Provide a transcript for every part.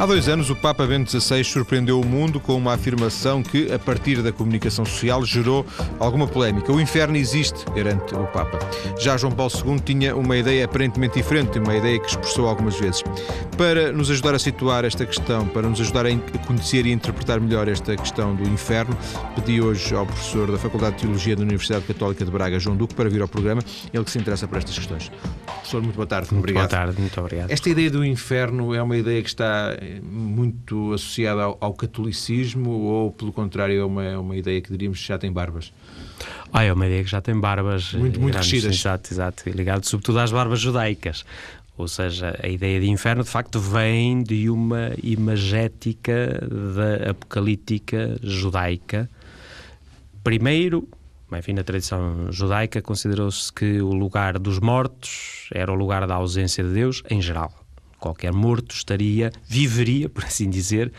Há dois anos, o Papa Bento XVI surpreendeu o mundo com uma afirmação que, a partir da comunicação social, gerou alguma polémica. O inferno existe, garante o Papa. Já João Paulo II tinha uma ideia aparentemente diferente, uma ideia que expressou algumas vezes. Para nos ajudar a situar esta questão, para nos ajudar a conhecer e interpretar melhor esta questão do inferno, pedi hoje ao professor da Faculdade de Teologia da Universidade Católica de Braga, João Duque, para vir ao programa, ele que se interessa por estas questões. Professor, muito boa tarde. Muito obrigado. Boa tarde, muito obrigado. Esta ideia do inferno é uma ideia que está muito associada ao, ao catolicismo ou, pelo contrário, é uma, uma ideia que diríamos que já tem barbas? Ah, é uma ideia que já tem barbas. Muito, muito crescidas. Exato, exato. Ligado sobretudo às barbas judaicas. Ou seja, a ideia de inferno de facto vem de uma imagética da apocalíptica judaica. Primeiro, enfim, na tradição judaica considerou-se que o lugar dos mortos era o lugar da ausência de Deus em geral. Qualquer morto estaria, viveria, por assim dizer,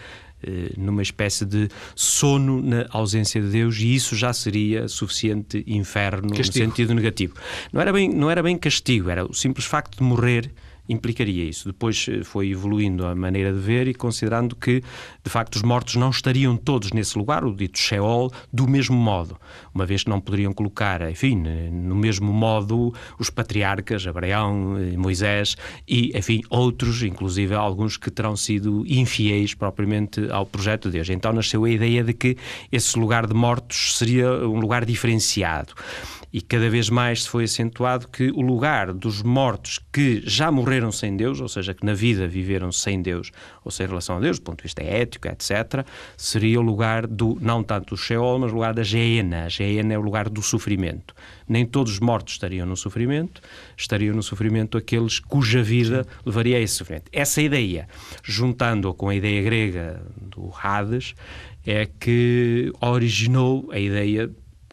eh, numa espécie de sono na ausência de Deus e isso já seria suficiente inferno castigo. no sentido negativo. Não era bem, não era bem castigo, era o simples facto de morrer implicaria isso. Depois eh, foi evoluindo a maneira de ver e considerando que, de facto, os mortos não estariam todos nesse lugar, o dito Sheol, do mesmo modo, uma vez que não poderiam colocar, enfim, no mesmo modo os patriarcas, Abraão, eh, Moisés e, enfim, outros, inclusive alguns que terão sido infiéis propriamente ao projeto de Deus. Então nasceu a ideia de que esse lugar de mortos seria um lugar diferenciado e cada vez mais se foi acentuado que o lugar dos mortos que já morreram sem Deus, ou seja, que na vida viveram sem Deus, ou sem relação a Deus, do ponto de vista ético, etc., seria o lugar do, não tanto do Sheol, mas o lugar da Geena. A Geena é o lugar do sofrimento. Nem todos os mortos estariam no sofrimento, estariam no sofrimento aqueles cuja vida levaria a esse sofrimento. Essa ideia, juntando-a com a ideia grega do Hades, é que originou a ideia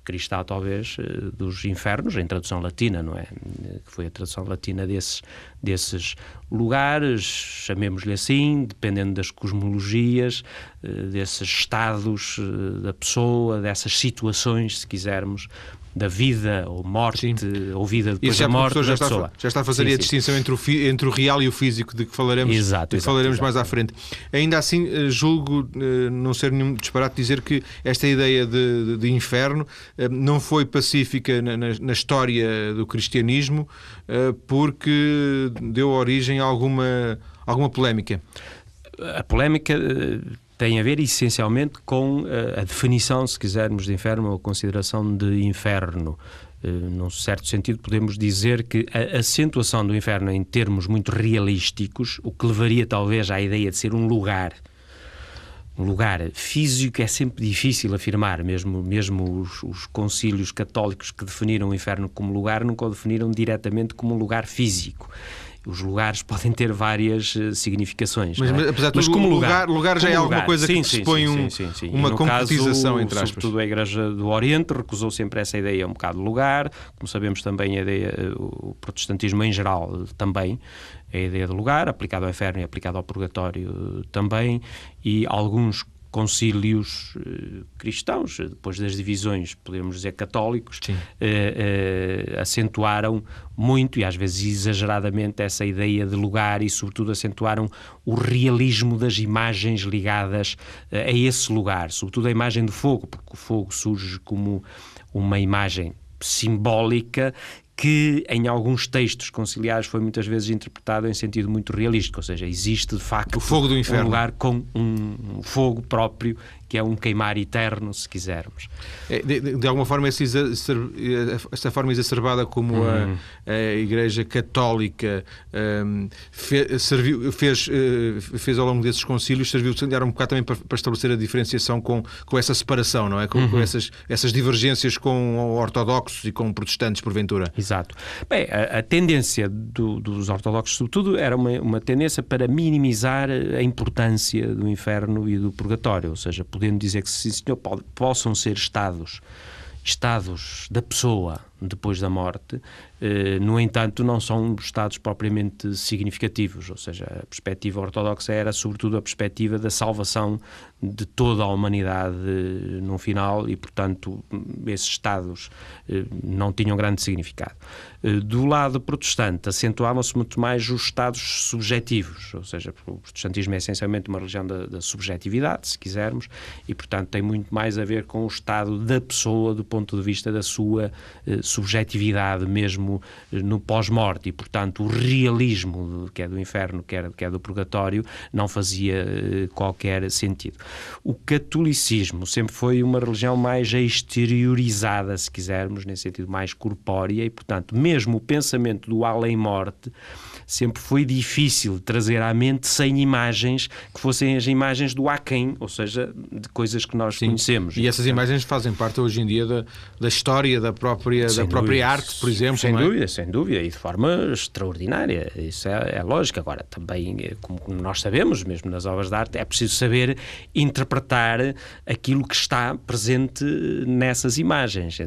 cristã, talvez, eh, dos infernos, em tradução latina, não é? Que foi a tradução latina desses, desses lugares, chamemos-lhe assim, dependendo das cosmologias, eh, desses estados eh, da pessoa, dessas situações, se quisermos, da vida ou morte, sim. ou vida depois já, da morte já da está, pessoa. Já está a fazer sim, a sim. distinção entre o, entre o real e o físico, de que falaremos, exato, de que exato, falaremos exato, mais à frente. Ainda assim, eh, julgo não ser nenhum disparate dizer que esta ideia de, de, de inferno não foi pacífica na, na, na, história do cristianismo porque deu origem a alguma, alguma polémica. A polémica tem a ver essencialmente com a, a definição, se quisermos, de inferno ou a consideração de inferno. Uh, num certo sentido, podemos dizer que a acentuação do inferno em termos muito realísticos, o que levaria talvez à ideia de ser um lugar, um lugar físico é sempre difícil afirmar, mesmo, mesmo os, os concílios católicos que definiram o inferno como lugar nunca o definiram diretamente como um lugar físico os lugares podem ter várias uh, significações. Mas, é? apesar de tudo, como lugar, lugar já é alguma coisa sim, que pressupõe sim, um, sim, uma concretização, caso, entre aspas. Sobretudo a Igreja do Oriente recusou sempre essa ideia um bocado de lugar, como sabemos também a ideia, eh, o protestantismo em geral também, a ideia de lugar, aplicado ao inferno e aplicado ao purgatório também, e alguns concílios eh, cristãos, depois das divisões, podemos dizer, católicos, eh, eh, acentuaram muito e às vezes exageradamente essa ideia de lugar e, sobretudo, acentuaram o realismo das imagens ligadas eh, a esse lugar, sobretudo a imagem do fogo, porque o fogo surge como uma imagem simbólica que em alguns textos conciliares foi muitas vezes interpretado em sentido muito realístico, ou seja, existe de facto o fogo do inferno. um lugar com um fogo próprio que é um queimar eterno, se quisermos. É, de, de, alguma forma, essa, essa forma exacerbada como uhum. a, a, Igreja Católica um, fe, serviu, fez, uh, fez ao longo desses concílios, serviu era um bocado também para, para, estabelecer a diferenciação com, com essa separação, não é? Com, uhum. com essas, essas divergências com ortodoxos e com protestantes, porventura. Exato. Bem, a, a tendência do, dos ortodoxos, sobretudo, era uma, uma tendência para minimizar a importância do inferno e do purgatório, ou seja, podendo dizer que sim, senhor, possam ser estados, estados da pessoa, depois da morte, eh, no entanto, não são estados propriamente significativos, ou seja, a perspectiva ortodoxa era sobretudo a perspectiva da salvação de toda a humanidade eh, no final e, portanto, esses estados eh, não tinham grande significado. Do lado protestante, acentuavam-se muito mais os estados subjetivos, ou seja, o protestantismo é essencialmente uma religião da, da subjetividade, se quisermos, e, portanto, tem muito mais a ver com o estado da pessoa do ponto de vista da sua subjetividade mesmo eh, no pós-morte e, portanto, o realismo, que é do inferno, que é, é do purgatório, não fazia eh, qualquer sentido. O catolicismo sempre foi uma religião mais exteriorizada, se quisermos, nesse sentido mais corpórea, e, portanto, mesmo o pensamento do além-morte sempre foi difícil trazer à mente sem imagens que fossem as imagens do aquém, ou seja, de coisas que nós Sim. conhecemos. E essas imagens fazem parte hoje em dia da, da história da própria, da própria arte, por exemplo. Sem é? dúvida, sem dúvida, e de forma extraordinária. Isso é, é lógico. Agora, também, eh, como nós sabemos, mesmo nas obras de arte, é preciso saber interpretar aquilo que está presente nessas imagens.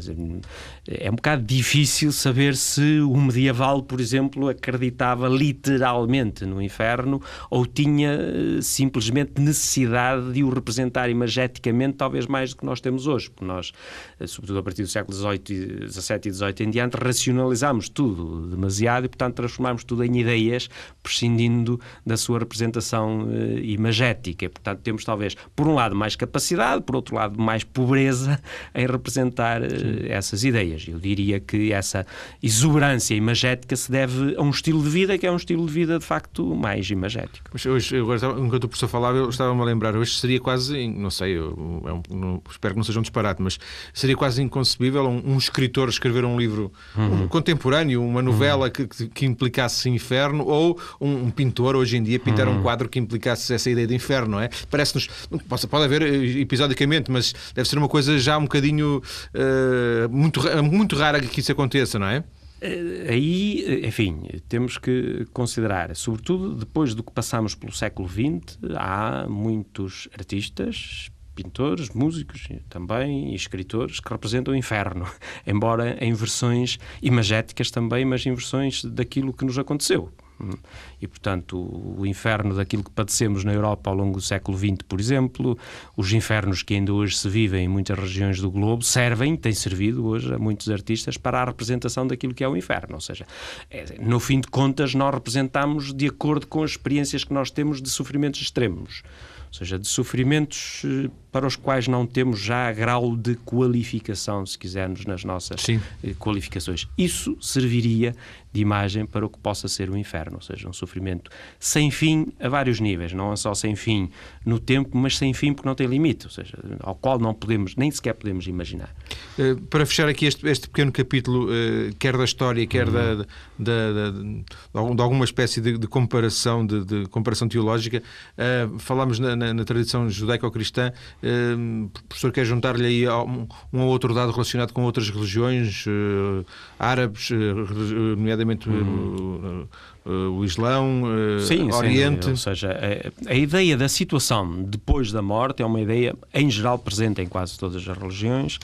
É um bocado difícil saber se o medieval, por exemplo, acreditava literalmente no inferno ou tinha eh, simplesmente necessidade de o representar imageticamente, talvez mais do que nós temos hoje, porque nós, eh, sobretudo a partir do século XVII, XVII e XVIII em diante, racionalizámos tudo demasiado e, portanto, transformámos tudo em ideias, prescindindo da sua representação uh, imagética. Portanto, temos talvez, por um lado, mais capacidade, por outro lado, mais pobreza em representar essas ideias. Eu diria que essa exuberância imagética se deve a um estilo de vida que é um estilo de vida de facto mais imagético. Mas hoje, agora, enquanto o professor falava, eu estava-me a lembrar, hoje seria quase, não sei, eu, é espero que não seja um disparate, mas seria quase inconcebível um, um escritor escrever um livro uhum. um contemporâneo, uma novela uhum. que, que, implicasse inferno, ou um, pintor hoje em dia pintar uhum. um quadro que implicasse essa ideia de inferno, não é? Parece-nos, pode, pode haver eh, episodicamente, mas deve ser uma coisa já um bocadinho uh, muito, muito rara que isso aconteça, não é? Eh, aí, eh, enfim, temos que considerar, sobretudo depois do que passamos pelo século XX, há muitos artistas, pintores, músicos também, e escritores que representam o inferno, embora em versões imagéticas também, mas em versões daquilo que nos aconteceu. E, portanto, o inferno daquilo que padecemos na Europa ao longo do século XX, por exemplo, os infernos que ainda hoje se vivem em muitas regiões do globo, servem, têm servido hoje a muitos artistas para a representação daquilo que é o inferno. Ou seja, é, no fim de contas, nós representamos de acordo com as experiências que nós temos de sofrimentos extremos. Ou seja, de sofrimentos eh, para os quais não temos já grau de qualificação, se quisermos, nas nossas Sim. Eh, qualificações. Isso serviria de imagem para o que possa ser o inferno, ou seja, um sofrimento sem fim a vários níveis, não é só sem fim no tempo, mas sem fim porque não tem limite, ou seja, ao qual não podemos, nem sequer podemos imaginar. Eh, para fechar aqui este, este pequeno capítulo, quer da história, quer uhum. da, da, da, de alguma espécie de, de comparação, de, de, comparação teológica, falámos na, na, na tradição judaico-cristã Uh, o professor quer juntar-lhe aí um, um outro dado relacionado com outras religiões uh, árabes, uh, nomeadamente uhum. o Islão, Sim, Oriente. Ou seja, a, a, ideia da situação depois da morte é uma ideia, em geral, presente em quase todas as religiões.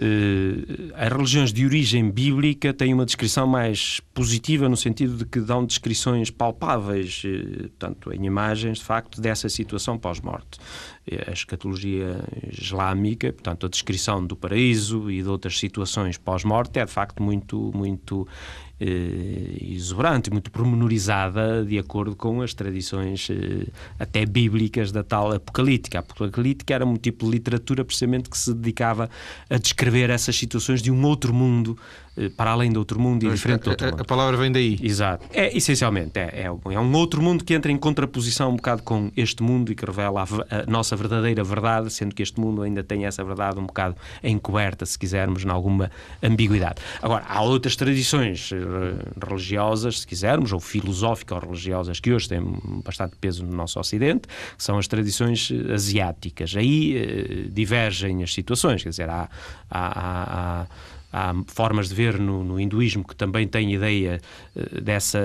Uh, as religiões de origem bíblica têm uma descrição mais positiva no sentido de que dão descrições palpáveis, portanto, em imagens, de facto, dessa situação pós-morte. Uh, a escatologia islâmica, portanto, a descrição do paraíso e de outras situações pós-morte é, de facto, muito, muito eh, exuberante, muito pormenorizada, de acordo com as tradições eh, até bíblicas da tal apocalíptica. A apocalíptica era um tipo de literatura precisamente que se dedicava a descrever essas situações de um outro mundo eh, para além do outro mundo e Mas diferente do outro a, mundo. A palavra vem daí. Exato. É, essencialmente, é, é, é, um outro mundo que entra em contraposição um bocado com este mundo e que revela a, a, nossa verdadeira verdade, sendo que este mundo ainda tem essa verdade um bocado encoberta, se quisermos, em alguma ambiguidade. Agora, há outras tradições eh, religiosas, se quisermos, ou filosófico-religiosas, que hoje têm bastante peso no nosso Ocidente, que são as tradições eh, asiáticas. Aí divergem as situações, quer dizer, há, há, há há formas de ver no, no hinduísmo que também têm ideia uh, dessa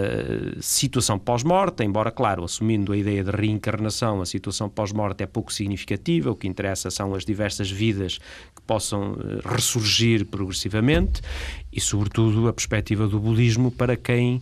situação pós-morte, embora, claro, assumindo a ideia de reencarnação, a situação pós-morte é pouco significativa, o que interessa são as diversas vidas que possam uh, ressurgir progressivamente e, sobretudo, a perspectiva do budismo para quem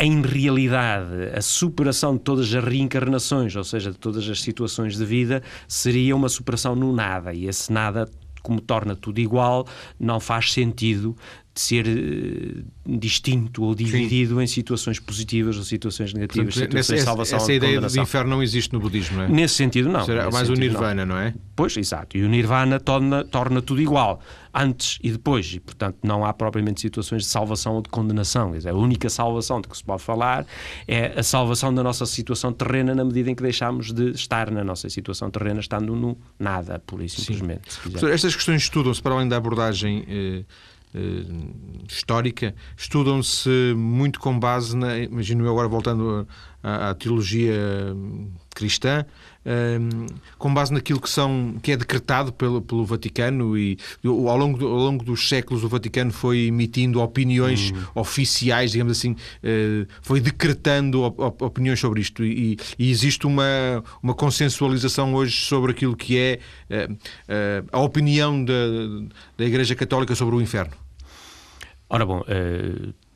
em realidade, a superação de todas as reencarnações, ou seja, de todas as situações de vida, seria uma superação no nada. E esse nada como torna tudo igual, não faz sentido de ser uh, distinto ou dividido Sim. em situações positivas ou situações negativas, Portanto, situações nessa, de salvação Essa ideia de inferno não existe no budismo, não é? Nesse sentido, não. Será mais o nirvana, não. não. é? Pois, exato. E o nirvana torna, torna tudo igual, antes e depois. E, portanto, não há propriamente situações de salvação ou de condenação. Quer dizer, a única salvação de que se pode falar é a salvação da nossa situação terrena na medida em que deixamos de estar na nossa situação terrena, estando no nada, pura e simplesmente. Estas questões estudam-se para além da abordagem. Eh, histórica, estudam-se muito com base na. Imagino eu agora voltando à, à teologia cristã, um, com base naquilo que, são, que é decretado pelo, pelo Vaticano e ao longo, ao longo dos séculos o Vaticano foi emitindo opiniões hum. oficiais, digamos assim, uh, foi decretando op, opiniões sobre isto e, e, existe uma, uma consensualização hoje sobre aquilo que é uh, uh, a opinião da, da Igreja Católica sobre o inferno. Ora bom,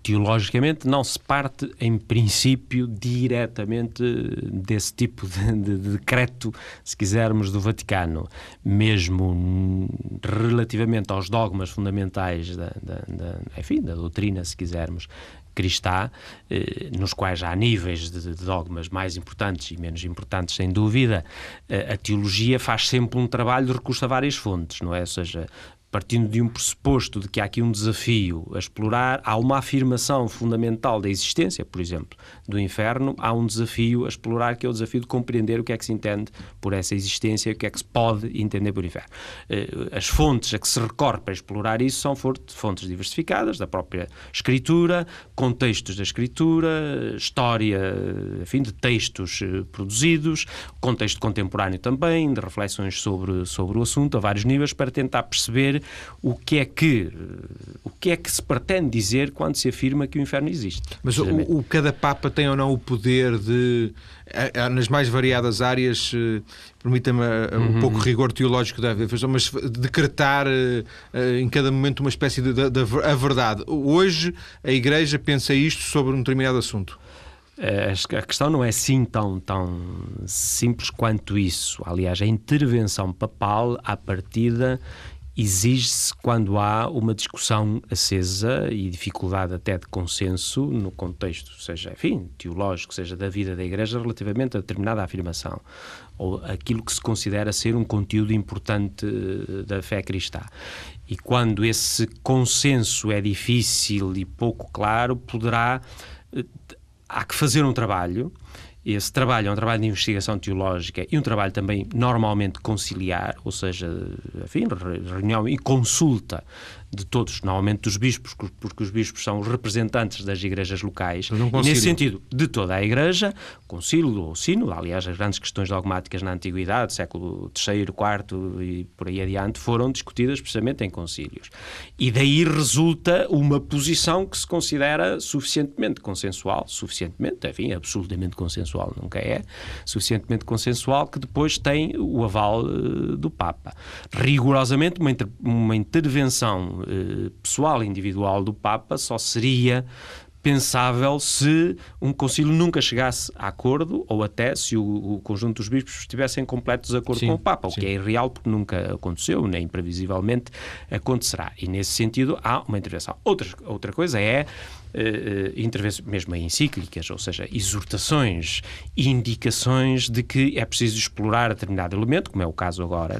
teologicamente não se parte, em princípio, diretamente desse tipo de, de, de, decreto, se quisermos, do Vaticano. Mesmo relativamente aos dogmas fundamentais da, da, da enfim, da doutrina, se quisermos, cristã, eh, nos quais há níveis de, de, dogmas mais importantes e menos importantes, sem dúvida, eh, a teologia faz sempre um trabalho de recurso a várias fontes, não é? Ou seja, partindo de um pressuposto de que há aqui um desafio a explorar, há uma afirmação fundamental da existência, por exemplo, do inferno, há um desafio a explorar que é o desafio de compreender o que é que se entende por essa existência o que é que se pode entender por inferno. Eh, as fontes a que se recorre para explorar isso são fontes diversificadas, da própria escritura, contextos da escritura, história, enfim, de textos eh, produzidos, contexto contemporâneo também, de reflexões sobre, sobre o assunto a vários níveis, para tentar perceber o que é que o que é que se pretende dizer quando se afirma que o inferno existe. Mas o, o cada papa tem ou não o poder de nas mais variadas áreas, eh, permita-me eh, um uhum. pouco rigor teológico da mas decretar eh, em cada momento uma espécie de, de, de a verdade. Hoje a Igreja pensa isto sobre um determinado assunto. A questão não é assim tão, tão simples quanto isso. Aliás, a intervenção papal, à partida, exige-se quando há uma discussão acesa e dificuldade até de consenso no contexto, seja, enfim, teológico, seja da vida da Igreja, relativamente a determinada afirmação ou aquilo que se considera ser um conteúdo importante eh, da fé cristã. E quando esse consenso é difícil e pouco claro, poderá eh, há que fazer um trabalho esse trabalho é um trabalho de investigação teológica e um trabalho também normalmente conciliar, ou seja, enfim, reunião e consulta de todos, normalmente dos bispos, porque os bispos são os representantes das igrejas locais, e nesse sentido, de toda a igreja, concílio ou sínodo, aliás, as grandes questões dogmáticas na antiguidade, século III, IV e por aí adiante, foram discutidas precisamente em concílios. E daí resulta uma posição que se considera suficientemente consensual, suficientemente, enfim, absolutamente consensual nunca é, suficientemente consensual, que depois tem o aval uh, do Papa. Rigorosamente, uma, inter uma intervenção eh, pessoal, individual do Papa só seria pensável se um concílio nunca chegasse a acordo ou até se o, o conjunto dos bispos estivesse em completo desacordo sim, com o Papa, sim. o que é irreal porque nunca aconteceu, nem previsivelmente acontecerá. E nesse sentido há uma intervenção. Outra, outra coisa é uh, intervenções, mesmo encíclicas, ou seja, exortações indicações de que é preciso explorar determinado elemento, como é o caso agora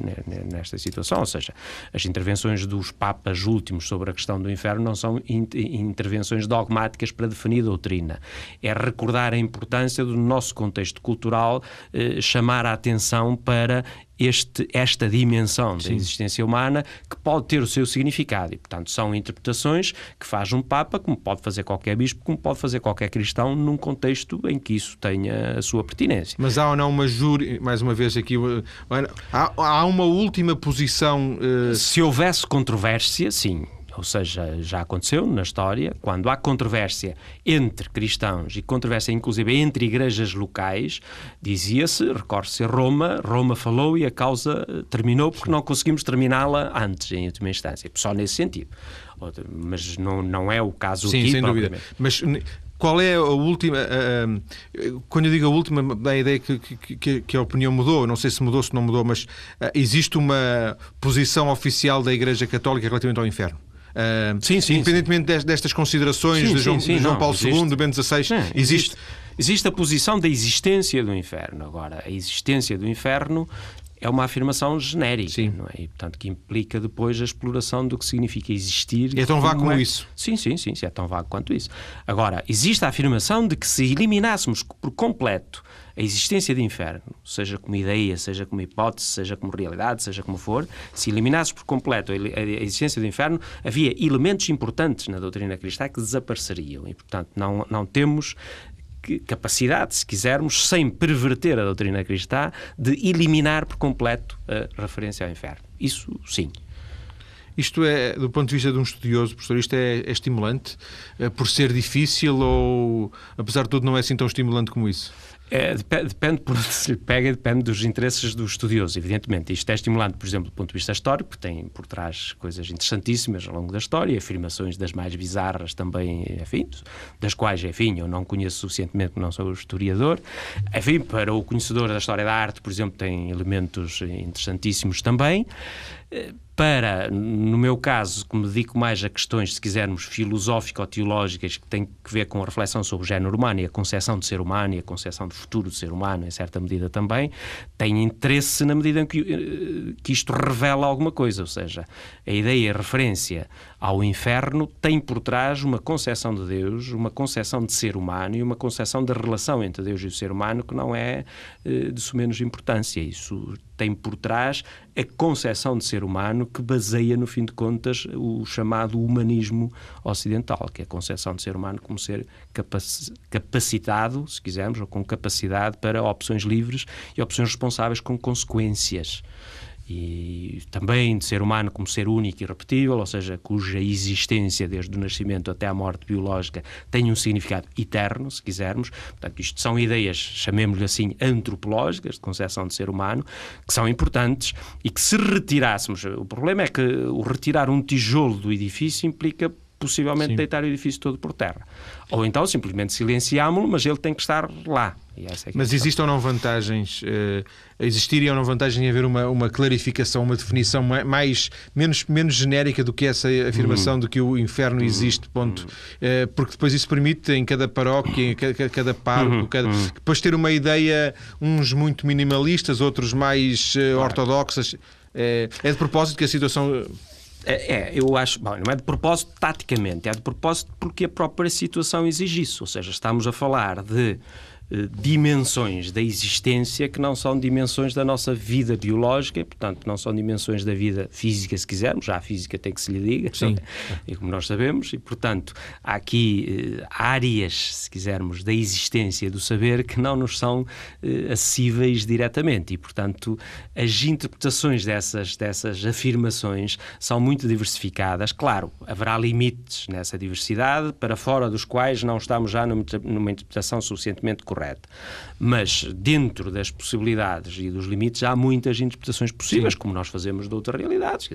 nesta situação, ou seja, as intervenções dos papas últimos sobre a questão do inferno não são intervenções dogmáticas para definir doutrina. É recordar a importância do nosso contexto cultural, uh, chamar a atenção para este, esta dimensão Sim. da existência humana que pode ter o seu significado. E, portanto, são interpretações que faz um Papa, como pode fazer qualquer bispo, como pode fazer qualquer cristão, num contexto em que isso tenha a sua pertinência. Mas há ou não uma júri, mais uma vez aqui, há, há uma última posição. Uh... Se houvesse controvérsia, sim ou seja, já aconteceu na história, quando há controvérsia entre cristãos e controvérsia inclusive entre igrejas locais, dizia-se, recorre-se a Roma, Roma falou e a causa eh, terminou porque não conseguimos terminá-la antes, em última instância, só nesse sentido. Mas não, não é o caso Sim, aqui, sem dúvida. Mas qual é a última. quando eu digo a última, dá a ideia que, que, que, a opinião mudou. Não sei se mudou, se não mudou, mas uh, existe uma posição oficial da Igreja Católica relativamente ao inferno. Uh, sim, sim, independentemente sim. destas considerações sim, de João, sim, João Paulo existe. II, de Bento XVI, existe. existe. Existe a posição da existência do inferno. Agora, a existência do inferno é uma afirmação genérica, sim. não é? E, portanto, que implica depois a exploração do que significa existir. É tão vago como é... isso? Sim, sim, sim, sim, é tão vago quanto isso. Agora, existe a afirmação de que se eliminássemos por completo a existência de inferno, seja como ideia, seja como hipótese, seja como realidade, seja como for, se eliminasse por completo a existência do inferno, havia elementos importantes na doutrina cristã que desapareceriam. E, portanto, não, não temos capacidade, se quisermos, sem perverter a doutrina cristã, de eliminar por completo a referência ao inferno. Isso sim. Isto é, do ponto de vista de um estudioso, professor, isto é, é estimulante é, por ser difícil ou, apesar de tudo, não é assim tão estimulante como isso? É, depende, por onde se pega, depende dos interesses do estudioso, evidentemente. Isto é estimulante, por exemplo, do ponto de vista histórico, tem por trás coisas interessantíssimas ao longo da história, afirmações das mais bizarras também, enfim, das quais, enfim, eu não conheço suficientemente, não sou historiador. Enfim, para o conhecedor da história da arte, por exemplo, tem elementos interessantíssimos também para, no meu caso, que me dedico mais a questões, se quisermos, filosófico-teológicas, que têm que ver com a reflexão sobre o género humano e a concepção de ser humano e a concepção de futuro do ser humano, em certa medida também, tenho interesse na medida em que, eh, que isto revela alguma coisa, ou seja, a ideia, a referência ao inferno tem por trás uma concepção de Deus, uma concepção de ser humano e uma concepção da relação entre Deus e o ser humano que não é eh, de sumenos importância. Isso tem por trás a concepção de ser humano que baseia, no fim de contas, o chamado humanismo ocidental, que é a concepção de ser humano como ser capacitado, se quisermos, ou com capacidade para opções livres e opções responsáveis com consequências e também de ser humano como ser único e repetível, ou seja, cuja existência desde o nascimento até a morte biológica tem um significado eterno, se quisermos. Portanto, isto são ideias, chamemos-lhe assim, antropológicas, de concepção de ser humano, que são importantes e que se retirássemos, o problema é que o retirar um tijolo do edifício implica possivelmente Sim. deitar o edifício todo por terra. Ou então simplesmente silenciámo-lo, mas ele tem que estar lá. É mas existem ou não vantagens, uh, existirem ou não vantagens em haver uma, uma clarificação, uma definição mais, menos, menos genérica do que essa afirmação hum. de que o inferno hum. existe, ponto. Uh, porque depois isso permite em cada paróquia, em cada, cada pároco, hum. cada, hum. depois ter uma ideia, uns muito minimalistas, outros mais uh, claro. ortodoxas. é de propósito que a situação é, é, eu acho, bom, não é de propósito taticamente, é de propósito porque a própria situação exige isso. Ou seja, estamos a falar de dimensões da existência que não são dimensões da nossa vida biológica e, portanto, não são dimensões da vida física, se quisermos. Já a física tem que se lhe diga, Sim. É? como nós sabemos, e, portanto, há aqui eh, áreas, se quisermos, da existência do saber que não nos são eh, acessíveis diretamente e, portanto, as interpretações dessas, dessas afirmações são muito diversificadas. Claro, haverá limites nessa diversidade, para fora dos quais não estamos já numa interpretação suficientemente correta Mas dentro das possibilidades e dos limites há muitas interpretações possíveis, Sim. como nós fazemos de outras realidades.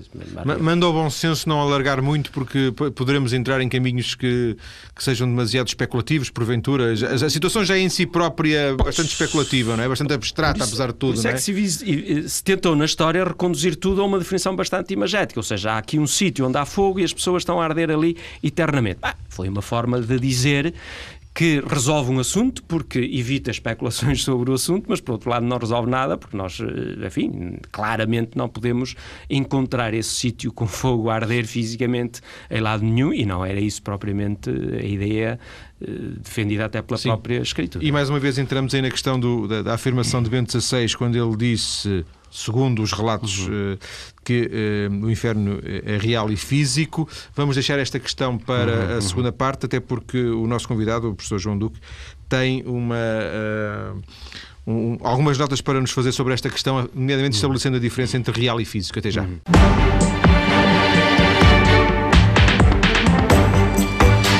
Manda ao bom senso não alargar muito, porque poderemos entrar em caminhos que, que sejam demasiado especulativos, porventura. A situação já é em si própria bastante especulativa, não é? Bastante abstrata, apesar de tudo. Isso é, é que se, se tentou na história reconduzir tudo a uma definição bastante imagética, ou seja, há aqui um sítio onde há fogo e as pessoas estão a arder ali eternamente. Ah, foi uma forma de dizer que resolve um assunto porque evita especulações sobre o assunto, mas por outro lado não resolve nada porque nós, eh, enfim, claramente não podemos encontrar esse sítio com fogo a arder fisicamente em lado nenhum e não era isso propriamente a ideia eh, defendida até pela Sim. própria escritura. E mais uma vez entramos aí na questão do, da, da afirmação de Bento XVI quando ele disse segundo os relatos uhum. uh, que uh, o inferno é real e físico. Vamos deixar esta questão para uhum. a uhum. segunda parte, até porque o nosso convidado, o professor João Duque, tem uma. Uh, um, algumas notas para nos fazer sobre esta questão, nomeadamente estabelecendo a diferença entre real e físico. Até já. Uhum.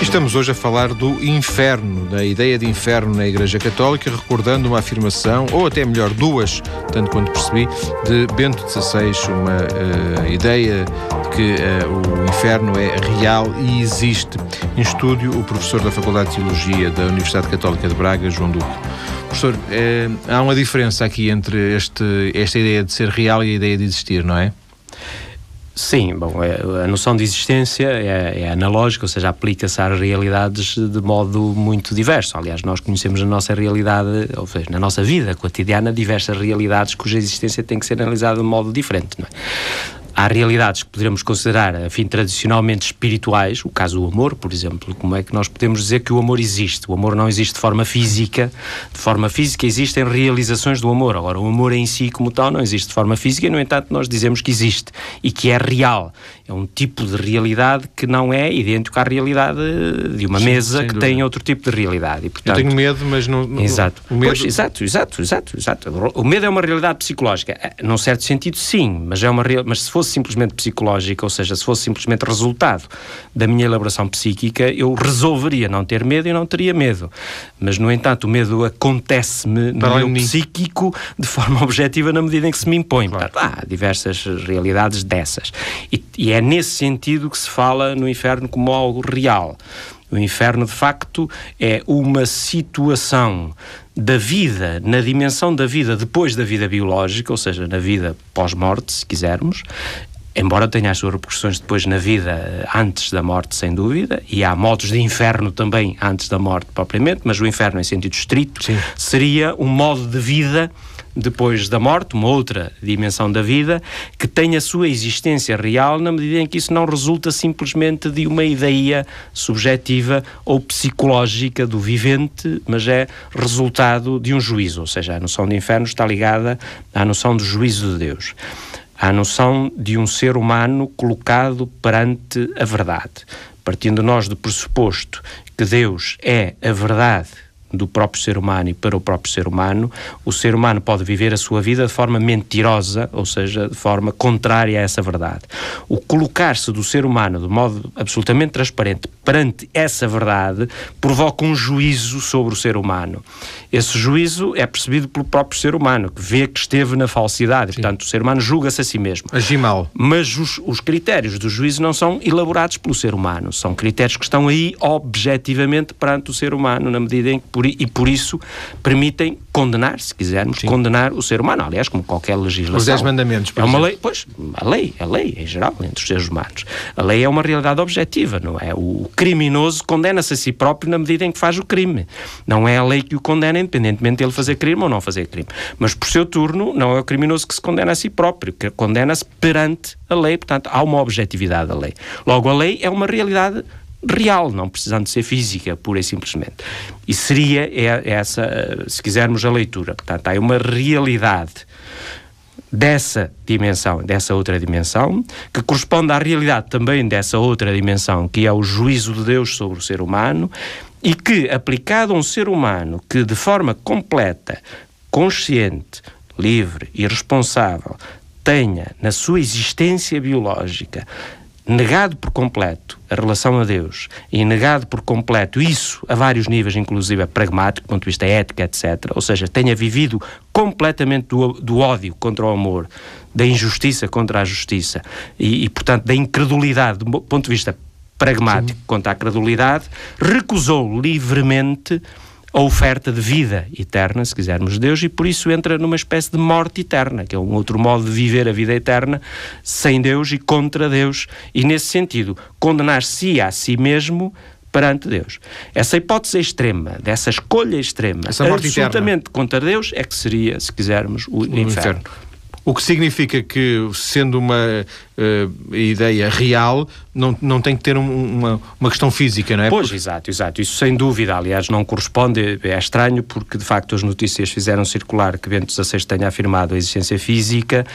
Estamos hoje a falar do inferno, da ideia de inferno na Igreja Católica, recordando uma afirmação, ou até melhor, duas, tanto quanto percebi, de Bento XVI, uma uh, ideia de que uh, o inferno é real e existe. Em estúdio, o professor da Faculdade de Teologia da Universidade Católica de Braga, João Duque. Professor, eh, há uma diferença aqui entre este, esta ideia de ser real e a ideia de existir, não é? Sim, bom, é, a noção de existência é, é analógica, ou seja, aplica-se às realidades de modo muito diverso. Aliás, nós conhecemos na nossa realidade, ou seja, na nossa vida cotidiana, diversas realidades cuja existência tem que ser analisada de modo diferente. Não é? Há realidades que poderemos considerar, enfim, tradicionalmente espirituais, o caso do amor, por exemplo. Como é que nós podemos dizer que o amor existe? O amor não existe de forma física. De forma física existem realizações do amor. Agora, o amor em si, como tal, não existe de forma física e, no entanto, nós dizemos que existe e que é real. É um tipo de realidade que não é idêntico à realidade de uma Sim, mesa que dúvida. tem outro tipo de realidade. E, portanto, Eu tenho medo, mas não. não exato. O medo... Pois, exato, exato, exato, exato. O medo é uma realidade psicológica. Eh, num certo sentido, sim, mas, é uma real... mas se fosse fosse simplesmente psicológica, ou seja, se fosse simplesmente resultado da minha elaboração psíquica, eu resolveria não ter medo e não teria medo. Mas, no entanto, o medo acontece-me no meu psíquico de forma objetiva na medida em que se me impõe. Claro. Portanto, há diversas realidades dessas. E, e é nesse sentido que se fala no inferno como algo real. O inferno, de facto, é uma situação da vida, na dimensão da vida depois da vida biológica, ou seja, na vida pós-morte, se quisermos, embora tenha as suas repercussões depois na vida antes da morte, sem dúvida, e há modos de inferno também antes da morte propriamente, mas o inferno em sentido estrito Sim. seria um modo de vida depois da morte, uma outra dimensão da vida, que tem a sua existência real na medida em que isso não resulta simplesmente de uma ideia subjetiva ou psicológica do vivente, mas é resultado de um juízo, ou seja, a noção de inferno está ligada à noção do juízo de Deus à noção de um ser humano colocado perante a verdade. Partindo nós do pressuposto que Deus é a verdade do próprio ser humano e para o próprio ser humano, o ser humano pode viver a sua vida de forma mentirosa, ou seja, de forma contrária a essa verdade. O colocar-se do ser humano de modo absolutamente transparente perante essa verdade provoca um juízo sobre o ser humano. Esse juízo é percebido pelo próprio ser humano, que vê que esteve na falsidade. Sim. Portanto, o ser humano julga-se a si mesmo. Agir mal. Mas os, os critérios do juízo não são elaborados pelo ser humano. São critérios que estão aí objetivamente perante o ser humano, na medida em que por, e por isso permitem condenar, se quisermos, Sim. condenar o ser humano. Aliás, como qualquer legislação. Os 10 mandamentos, por É uma lei, pois, a lei, a lei em geral, entre os seres humanos. A lei é uma realidade objetiva, não é? O criminoso condena-se a si próprio na medida em que faz o crime. Não é a lei que o condena, independentemente de ele fazer crime ou não fazer crime. Mas, por seu turno, não é o criminoso que se condena a si próprio, que condena-se perante a lei. Portanto, há uma objetividade da lei. Logo, a lei é uma realidade real, não precisando ser física, pura e simplesmente. E seria é, essa, se quisermos, a leitura. Portanto, há uma realidade dessa dimensão, dessa outra dimensão, que corresponde à realidade também dessa outra dimensão, que é o juízo de Deus sobre o ser humano, e que, aplicado a um ser humano que, de forma completa, consciente, livre e responsável, tenha na sua existência biológica negado por completo a relação a Deus e negado por completo isso a vários níveis, inclusive pragmático, do ponto de vista ético, etc., ou seja, tenha vivido completamente do, do ódio contra o amor, da injustiça contra a justiça e, e, portanto, da incredulidade do ponto de vista pragmático Sim. contra a credulidade, recusou livremente a oferta de vida eterna, se quisermos, de Deus, e por isso entra numa espécie de morte eterna, que é um outro modo de viver a vida eterna sem Deus e contra Deus, e nesse sentido, condenar-se a si mesmo perante Deus. Essa hipótese extrema, dessa escolha extrema, absolutamente eterna. contra Deus, é que seria, se quisermos, o, o inferno. inferno. O que significa que, sendo uma uh, ideia real, não, não tem que ter um, uma, uma questão física, não é? Pois, exato, exato. Isso sem dúvida, aliás, não corresponde, é estranho, porque de facto as notícias fizeram circular que Bento XVI tenha afirmado a existência física.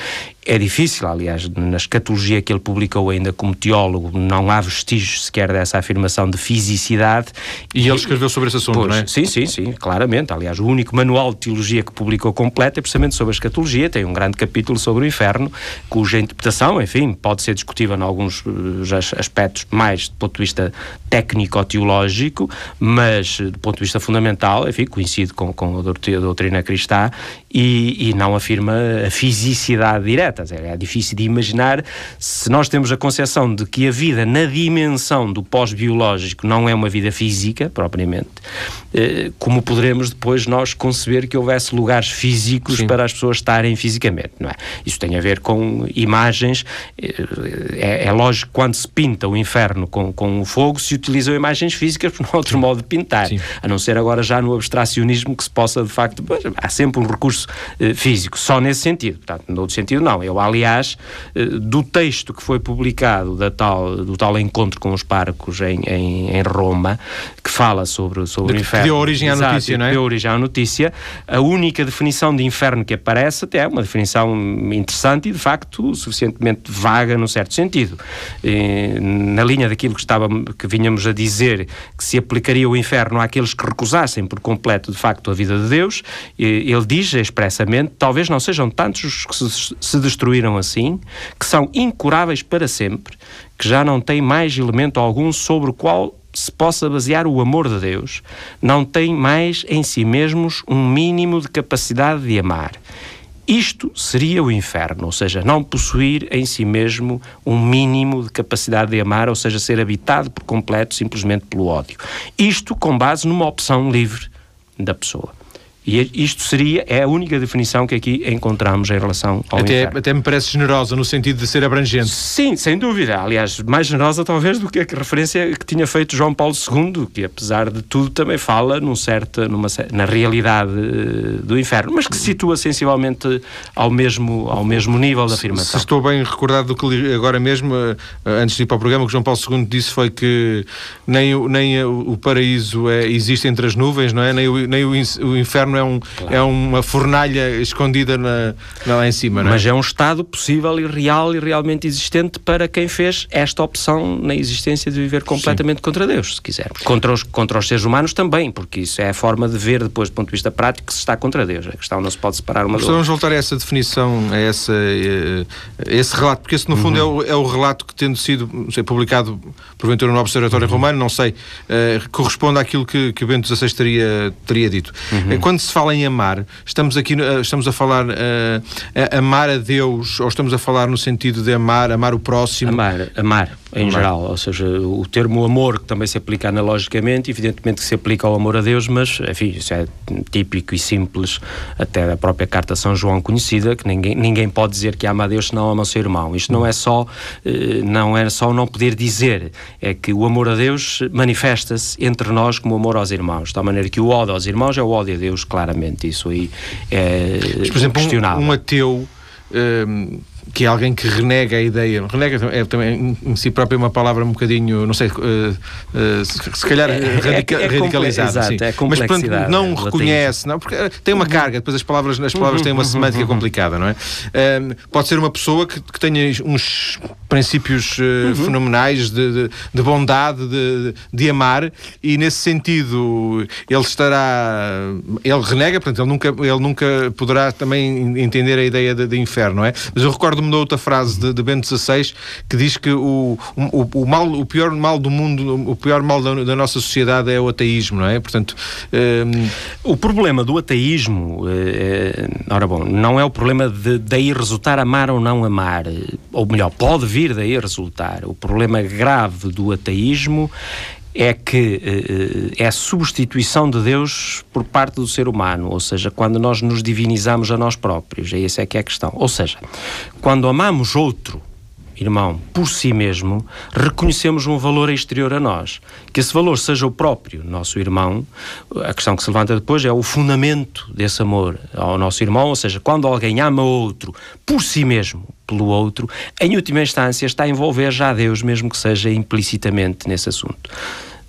É difícil, aliás, na escatologia que ele publicou ainda como teólogo, não há vestígios sequer dessa afirmação de fisicidade. E, e ele escreveu sobre esse assunto, pois, não é? Sim, sim, sim, claramente. Aliás, o único manual de teologia que publicou completo é precisamente sobre a escatologia, tem um grande capítulo capítulo sobre o inferno, cuja interpretação, enfim, pode ser discutível em alguns uh, aspectos mais do ponto de vista técnico-teológico, mas do ponto de vista fundamental, enfim, coincide com, com a doutrina cristã e, e não afirma a fisicidade direta. É difícil de imaginar se nós temos a concepção de que a vida na dimensão do pós-biológico não é uma vida física, propriamente, eh, como poderemos depois nós conceber que houvesse lugares físicos Sim. para as pessoas estarem fisicamente, não é? Isso tem a ver com imagens. Eh, é, é lógico que quando se pinta o inferno com, com o fogo, se utilizam imagens físicas, não há outro modo de pintar. Sim. A não ser agora já no abstracionismo que se possa, de facto, há sempre um recurso eh, físico, só nesse sentido. Portanto, no outro sentido, não. Eu, aliás, eh, do texto que foi publicado da tal, do tal encontro com os parcos em, em, em Roma, que fala sobre, sobre o inferno. Que deu origem à notícia, não é? deu origem à notícia. A única definição de inferno que aparece até é uma definição interessante e, de facto, suficientemente vaga, num certo sentido. E, na linha daquilo que, estava, que vinhamos a dizer, que se aplicaria o inferno àqueles que recusassem por completo, de facto, a vida de Deus, ele diz expressamente, talvez não sejam tantos os que se, se destruíram assim, que são incuráveis para sempre, que já não têm mais elemento algum sobre o qual se possa basear o amor de Deus, não têm mais em si mesmos um mínimo de capacidade de amar. Isto seria o inferno, ou seja, não possuir em si mesmo um mínimo de capacidade de amar, ou seja, ser habitado por completo simplesmente pelo ódio. Isto com base numa opção livre da pessoa. E isto seria, é a única definição que aqui encontramos em relação ao até, inferno. Até me parece generosa no sentido de ser abrangente. Sim, sem dúvida. Aliás, mais generosa talvez do que a referência que tinha feito João Paulo II, que apesar de tudo também fala num certo, numa, na realidade eh, do inferno, mas que se situa sensivelmente ao mesmo, ao mesmo nível de afirmação. Se, estou bem recordado do que agora mesmo, eh, antes de ir para o programa, o que João Paulo II disse foi que nem o, nem o paraíso é, existe entre as nuvens, não é? Nem o, nem o, o inferno é, um, claro. é uma fornalha escondida na, na, lá em cima, é? Mas é um estado possível e real e realmente existente para quem fez esta opção na existência de viver completamente Sim. contra Deus, se quisermos. Contra os, contra os seres humanos também, porque isso é a forma de ver depois, do ponto de vista prático, que se está contra Deus. A questão não se pode separar uma da outra. Vamos voltar a essa definição, a, essa, a esse relato, porque esse no fundo uhum. é, o, é, o, relato que tendo sido sei, publicado porventura no Observatório uhum. Romano, não sei, uh, corresponde àquilo que, que o Bento XVI teria, teria dito. Uhum. Quando se fala em amar, estamos aqui uh, estamos a falar uh, amar a Deus ou estamos a falar no sentido de amar, amar o próximo? Amar, amar em geral, ou seja, o termo amor que também se aplica analogicamente, evidentemente que se aplica ao amor a Deus, mas enfim, isso é típico e simples até da própria carta São João conhecida, que ninguém, ninguém pode dizer que ama a Deus se não ama o seu irmão. Isto não é só eh, não é só não poder dizer, é que o amor a Deus manifesta-se entre nós como amor aos irmãos, de tal maneira que o ódio aos irmãos é o ódio a Deus, claramente, isso aí é mas, por exemplo, questionável. Um, um ateu um, que é alguém que renega a ideia. Renega é também em si próprio uma palavra um bocadinho, não sei, uh, uh, se, calhar é, é radica, é, é radicalizada. Exato, é Mas pronto, não reconhece, não, porque tem uma uhum. carga, depois as palavras, as palavras têm uma uhum. semântica uhum. complicada, não é? Uh, pode ser uma pessoa que, que tenha uns princípios uhum. fenomenais de, de, de bondade, de, de, amar, e nesse sentido ele estará. Ele renega, portanto, ele nunca, ele nunca poderá também entender a ideia de, de inferno, não é? Mas eu recordo recordo-me de outra frase de, de Bento XVI que diz que o, o, o, mal, o pior mal do mundo, o pior mal da, da nossa sociedade é o ateísmo, não é? Portanto, um... o problema do ateísmo, é, ora bom, não é o problema de daí resultar amar ou não amar, ou melhor, pode vir daí resultar. O problema grave do ateísmo é que uh, é a substituição de Deus por parte do ser humano, ou seja, quando nós nos divinizamos a nós próprios, é essa é que é a questão. Ou seja, quando amamos outro, irmão, por si mesmo, reconhecemos um valor exterior a nós. Que esse valor seja o próprio nosso irmão, a questão que se levanta depois é o fundamento desse amor ao nosso irmão, ou seja, quando alguém ama outro por si mesmo, pelo outro, em última instância está a envolver já Deus, mesmo que seja implicitamente nesse assunto.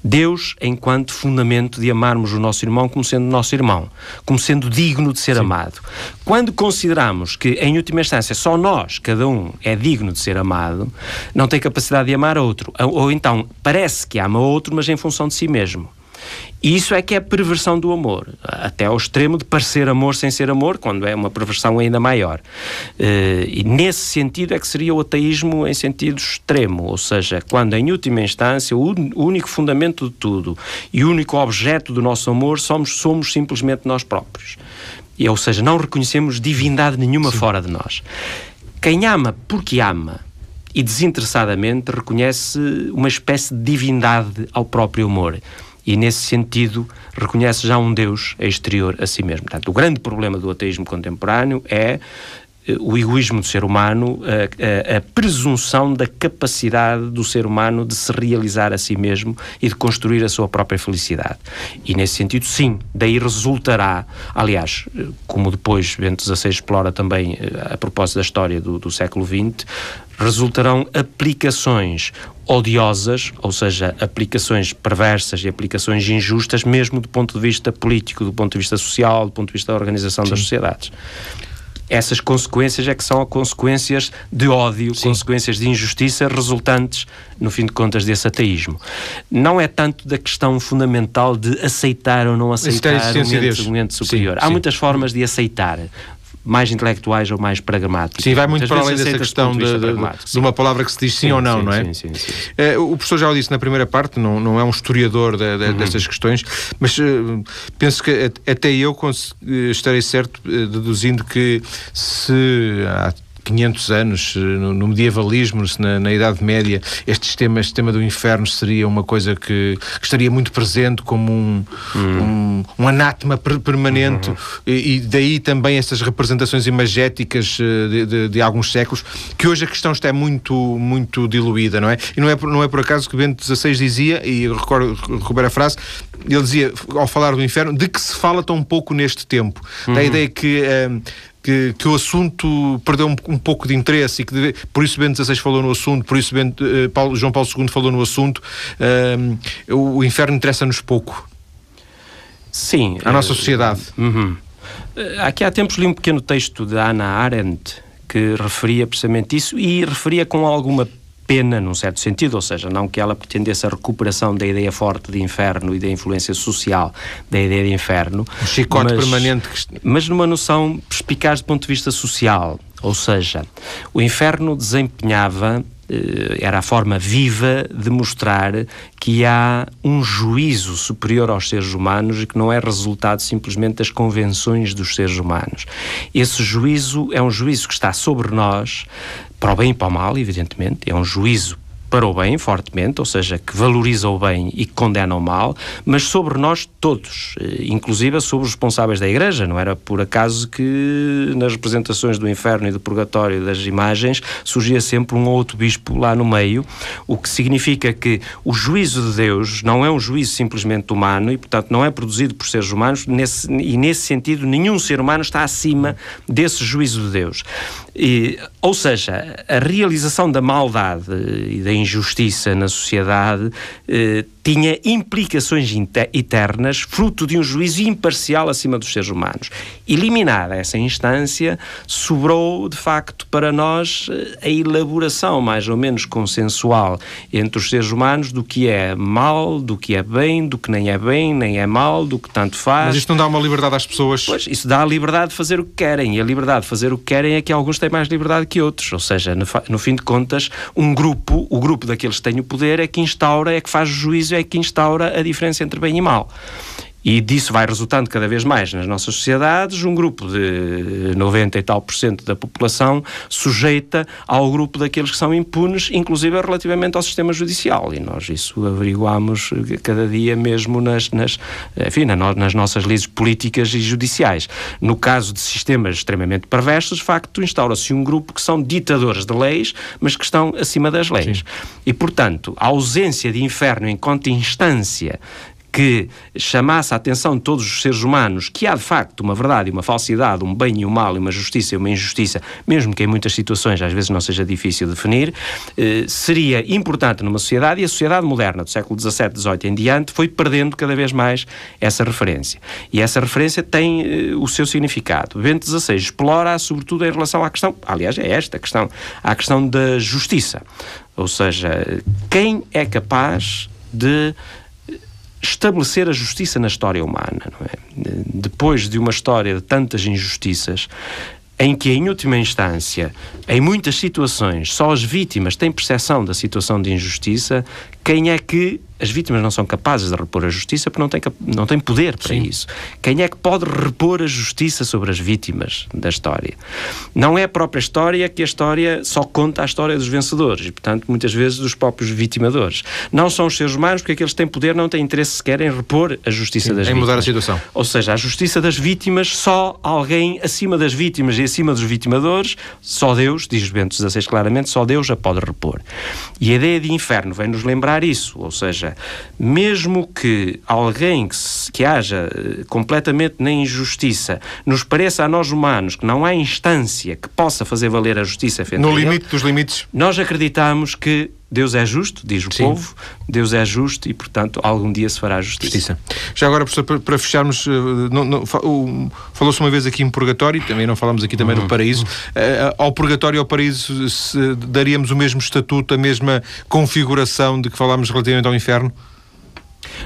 Deus enquanto fundamento de amarmos o nosso irmão como sendo nosso irmão, como sendo digno de ser Sim. amado. Quando consideramos que, em última instância, só nós, cada um, é digno de ser amado, não tem capacidade de amar outro. Ou, ou então parece que ama outro, mas em função de si mesmo. E isso é que é a perversão do amor, até ao extremo de parecer amor sem ser amor, quando é uma perversão ainda maior. Uh, e nesse sentido é que seria o ateísmo em sentido extremo, ou seja, quando em última instância o único fundamento de tudo e o único objeto do nosso amor somos, somos simplesmente nós próprios. E, ou seja, não reconhecemos divindade nenhuma Sim. fora de nós. Quem ama porque ama e desinteressadamente reconhece uma espécie de divindade ao próprio amor e, nesse sentido, reconhece já um Deus exterior a si mesmo. Portanto, o grande problema do ateísmo contemporâneo é eh, o egoísmo do ser humano, a, a, a, presunção da capacidade do ser humano de se realizar a si mesmo e de construir a sua própria felicidade. E nesse sentido, sim, daí resultará, aliás, eh, como depois Bento XVI explora também eh, a propósito da história do, do século XX, resultarão aplicações odiosas, ou seja, aplicações perversas e aplicações injustas, mesmo do ponto de vista político, do ponto de vista social, do ponto de vista da organização Sim. das sociedades essas consequências é que são consequências de ódio, Sim. consequências de injustiça resultantes, no fim de contas, desse ateísmo. Não é tanto da questão fundamental de aceitar ou não aceitar o momento, superior. Sim, Há muitas formas de aceitar mais intelectuais ou mais pragmáticos. Sim, vai muito Muitas para além dessa questão de, de, de, uma palavra que se diz sim, sim ou não, sim, não é? Sim, sim, sim. Uh, o professor já o disse na primeira parte, não, não é um historiador de, de, uhum. destas questões, mas uh, penso que até eu estarei certo deduzindo que se há 500 anos, eh, no, no medievalismo, na, na, Idade Média, este sistema, este sistema do inferno seria uma coisa que, que estaria muito presente como um, hum. um, um, anátema per, permanente uhum. e, e, daí também essas representações imagéticas eh, de, de, de, alguns séculos, que hoje a questão está muito, muito diluída, não é? E não é, não é por acaso que Bento XVI dizia, e eu recordo, recuperar a frase, ele dizia, ao falar do inferno, de que se fala tão pouco neste tempo. Uhum. Da ideia que... Eh, que, que o assunto perdeu um, um, pouco de interesse e que deve, por isso Bento XVI falou no assunto, por isso Bento, uh, Paulo, João Paulo II falou no assunto. Uh, o, inferno interessa-nos pouco. Sim. A nossa sociedade. Uhum. Aqui há tempos li um pequeno texto de Ana Arendt que referia precisamente isso e referia com alguma pena, num certo sentido, ou seja, não que ela pretendesse a recuperação da ideia forte de inferno e da influência social da ideia de inferno. Um chicote mas, permanente. Que... Mas numa noção perspicaz do ponto de vista social. Ou seja, o inferno desempenhava eh, era a forma viva de mostrar que há um juízo superior aos seres humanos e que não é resultado simplesmente das convenções dos seres humanos. Esse juízo é um juízo que está sobre nós, para o bem e para o mal, evidentemente, é um juízo para o bem, fortemente, ou seja, que valoriza o bem e que condena o mal, mas sobre nós todos, eh, inclusive sobre os responsáveis da Igreja. Não era por acaso que nas representações do inferno e do purgatório das imagens surgia sempre um outro bispo lá no meio, o que significa que o juízo de Deus não é um juízo simplesmente humano e, portanto, não é produzido por seres humanos nesse, e, nesse sentido, nenhum ser humano está acima desse juízo de Deus. E, ou seja, a realização da maldade e da injustiça na sociedade eh, tinha implicações eternas, fruto de um juízo imparcial acima dos seres humanos. Eliminada essa instância, sobrou, de facto, para nós eh, a elaboração mais ou menos consensual entre os seres humanos do que é mal, do que é bem, do que nem é bem, nem é mal, do que tanto faz. Mas isto não dá uma liberdade às pessoas? Pois, isso dá a liberdade de fazer o que querem. E a liberdade de fazer o que querem é que alguns têm mais liberdade que outros. Ou seja, no, no fim de contas, um grupo, o grupo daqueles que têm o poder, é que instaura, é que faz o juízo é que instaura a diferença entre bem e mal. E disso vai resultando cada vez mais nas nossas sociedades um grupo de 90 e tal por cento da população sujeita ao grupo daqueles que são impunes, inclusive relativamente ao sistema judicial. E nós isso averiguamos cada dia mesmo nas, nas, enfim, nas nossas leis políticas e judiciais. No caso de sistemas extremamente perversos, de facto, instaura-se um grupo que são ditadores de leis, mas que estão acima das leis. Sim. E, portanto, a ausência de inferno enquanto instância que chamasse a atenção de todos os seres humanos que há de facto uma verdade e uma falsidade, um bem e um mal, uma justiça e uma injustiça, mesmo que em muitas situações às vezes não seja difícil definir, eh, seria importante numa sociedade e a sociedade moderna do século XVII, XVIII em diante foi perdendo cada vez mais essa referência. E essa referência tem eh, o seu significado. Bento XVI explora sobretudo em relação à questão, aliás é esta a questão, à questão da justiça. Ou seja, quem é capaz de estabelecer a justiça na história humana. É? Depois de uma história de tantas injustiças, em que, em última instância, em muitas situações, só as vítimas têm percepção da situação de injustiça, quem é que as vítimas não são capazes de repor a justiça porque não têm, não têm poder para Sim. isso. Quem é que pode repor a justiça sobre as vítimas da história? Não é a própria história que a história só conta a história dos vencedores e, portanto, muitas vezes dos próprios vitimadores. Não são os seres humanos porque aqueles que têm poder não têm interesse sequer em repor a justiça Sim, das em vítimas. Em mudar a situação. Ou seja, a justiça das vítimas, só alguém acima das vítimas e acima dos vitimadores, só Deus, diz Bento XVI claramente, só Deus a pode repor. E a ideia de inferno vem nos lembrar isso, ou seja, mesmo que alguém que, se, que haja eh, completamente na injustiça nos pareça a nós humanos que não há instância que possa fazer valer a justiça No limite dos limites. Nós acreditamos que Deus é justo, diz o Sim. povo, Deus é justo e, portanto, algum dia se fará justiça. justiça. Já agora, professor, para, para fecharmos, uh, falou-se uma vez aqui em purgatório, também não falamos aqui também uhum. do paraíso. Uh, ao purgatório e ao paraíso se, daríamos o mesmo estatuto, a mesma configuração de que falámos relativamente ao inferno?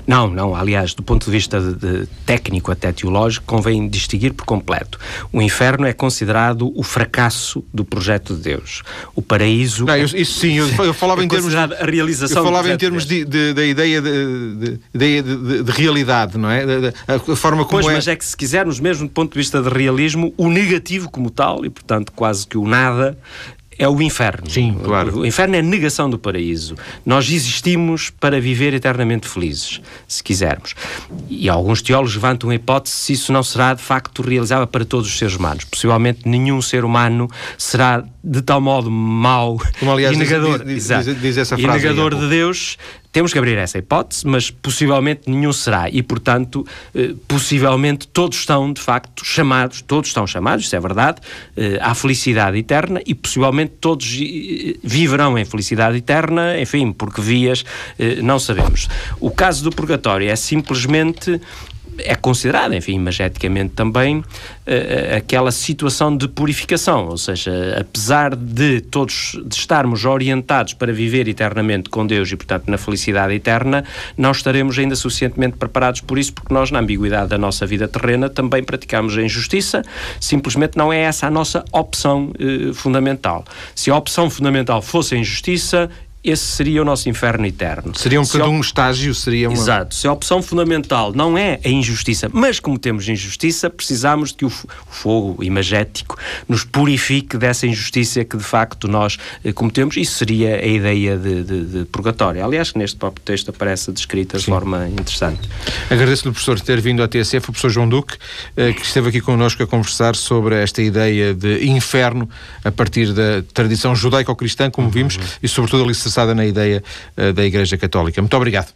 Não, não. Aliás, do ponto de vista de, de técnico até teológico, convém distinguir por completo. O inferno é considerado o fracasso do projeto de Deus. O paraíso. Não, eu, isso sim, eu, eu falava é em termos. A realização eu falava em termos de, de, da ideia de, de, de, realidade, não é? A, forma como pois, é. mas é que se quisermos mesmo do ponto de vista de realismo, o negativo como tal, e portanto quase que o nada, é o inferno. Sim, claro. O inferno é a negação do paraíso. Nós existimos para viver eternamente felizes, se quisermos. E alguns teólogos levantam a hipótese se isso não será de facto realizável para todos os seres humanos. Possivelmente nenhum ser humano será de tal modo mau Como, aliás, e negador, diz, diz, diz, diz essa frase e negador de Deus temos que abrir essa hipótese, mas possivelmente nenhum será. E, portanto, eh, possivelmente todos estão, de facto, chamados, todos estão chamados, isso é verdade, eh, à felicidade eterna e possivelmente todos eh, viverão em felicidade eterna, enfim, porque vias não sabemos. O caso do purgatório é simplesmente é considerada, enfim, imageticamente também, uh, aquela situação de purificação, ou seja, apesar de todos de estarmos orientados para viver eternamente com Deus e, portanto, na felicidade eterna, não estaremos ainda suficientemente preparados por isso, porque nós, na ambiguidade da nossa vida terrena, também praticamos a injustiça, simplesmente não é essa a nossa opção uh, fundamental. Se a opção fundamental fosse a injustiça, esse seria o nosso inferno eterno. Seria um, se um estágio, seria uma... Exato. Se a opção fundamental não é a injustiça, mas como temos injustiça, precisamos de que o, fogo imagético nos purifique dessa injustiça que de facto nós eh, cometemos. Isso seria a ideia de, de, de purgatório. Aliás, neste próprio texto aparece descrita de Sim. forma interessante. Agradeço-lhe, professor, ter vindo à TSF, o professor João Duque, eh, que esteve aqui connosco a conversar sobre esta ideia de inferno a partir da tradição judaico-cristã, como uhum. vimos, e sobretudo alicerçada na ideia eh, da Igreja Católica. Muito obrigado.